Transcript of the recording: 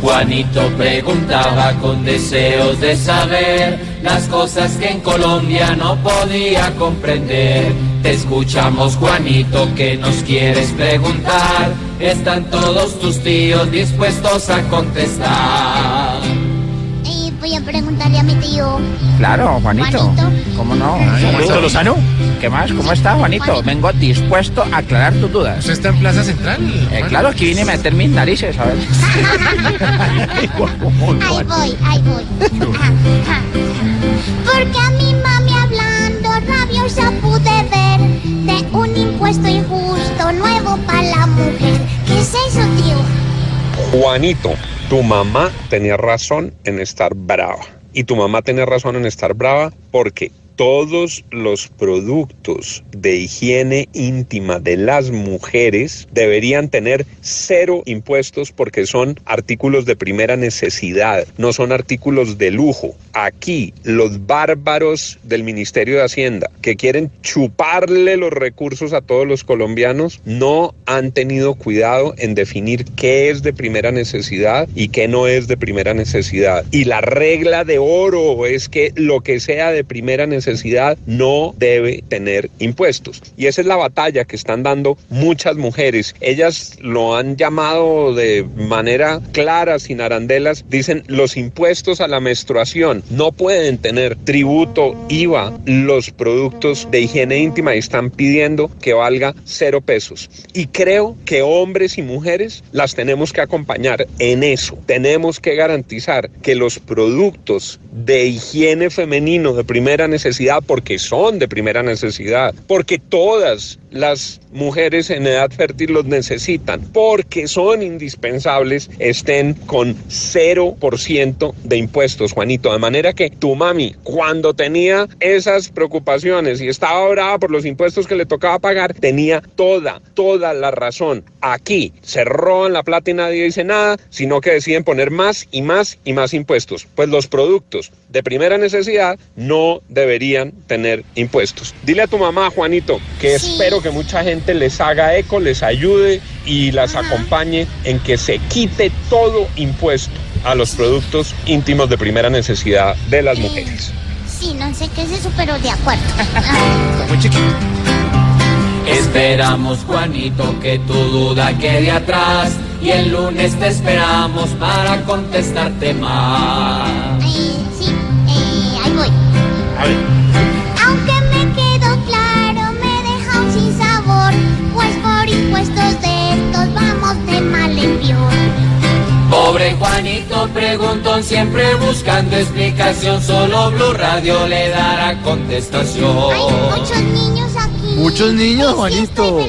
Juanito. Preguntaba con deseos de saber las cosas que en Colombia no podía comprender. Te escuchamos, Juanito, que nos quieres preguntar. Están todos tus tíos dispuestos a contestar. A preguntarle a mi tío. Claro, Juanito. Juanito. ¿Cómo no? Juanito Lozano. ¿Qué más? ¿Cómo está, Juanito? Juanito. Vengo dispuesto a aclarar tus dudas. ¿Usted está en Plaza Central? Eh, claro, aquí vine a meter mis narices, a ver. Ahí voy, ahí voy. Porque a mi mami hablando rabiosa pude ver de un impuesto injusto nuevo para la mujer. ¿Qué es eso, tío? Juanito, tu mamá tenía razón en estar brava. Y tu mamá tenía razón en estar brava porque todos los productos de higiene íntima de las mujeres deberían tener cero impuestos porque son artículos de primera necesidad, no son artículos de lujo. Aquí los bárbaros del Ministerio de Hacienda que quieren chuparle los recursos a todos los colombianos no han tenido cuidado en definir qué es de primera necesidad y qué no es de primera necesidad. Y la regla de oro es que lo que sea de primera necesidad no debe tener impuestos. Y esa es la batalla que están dando muchas mujeres. Ellas lo han llamado de manera clara, sin arandelas. Dicen los impuestos a la menstruación no pueden tener tributo, IVA, los productos de higiene íntima y están pidiendo que valga cero pesos. Y creo que hombres y mujeres las tenemos que acompañar en eso. Tenemos que garantizar que los productos de higiene femenino de primera necesidad, porque son de primera necesidad, porque todas las mujeres en edad fértil los necesitan, porque son indispensables, estén con 0% de impuestos, Juanito. De manera que tu mami, cuando tenía esas preocupaciones y estaba brava por los impuestos que le tocaba pagar, tenía toda, toda la razón. Aquí se roban la plata y nadie dice nada, sino que deciden poner más y más y más impuestos. Pues los productos de primera necesidad no deberían tener impuestos. Dile a tu mamá, Juanito, que Sí. espero que mucha gente les haga eco, les ayude y las acompañe en que se quite todo impuesto a los productos íntimos de primera necesidad de las mujeres. Sí, no sé qué es eso, pero de acuerdo. Muy chiquito. Esperamos, Juanito, que tu duda quede atrás. Y el lunes te esperamos para contestarte más. eh, sí, eh, ahí voy. A ver. Pobre Juanito preguntón, siempre buscando explicación. Solo Blue Radio le dará contestación. Hay muchos niños aquí. Muchos niños, Juanito.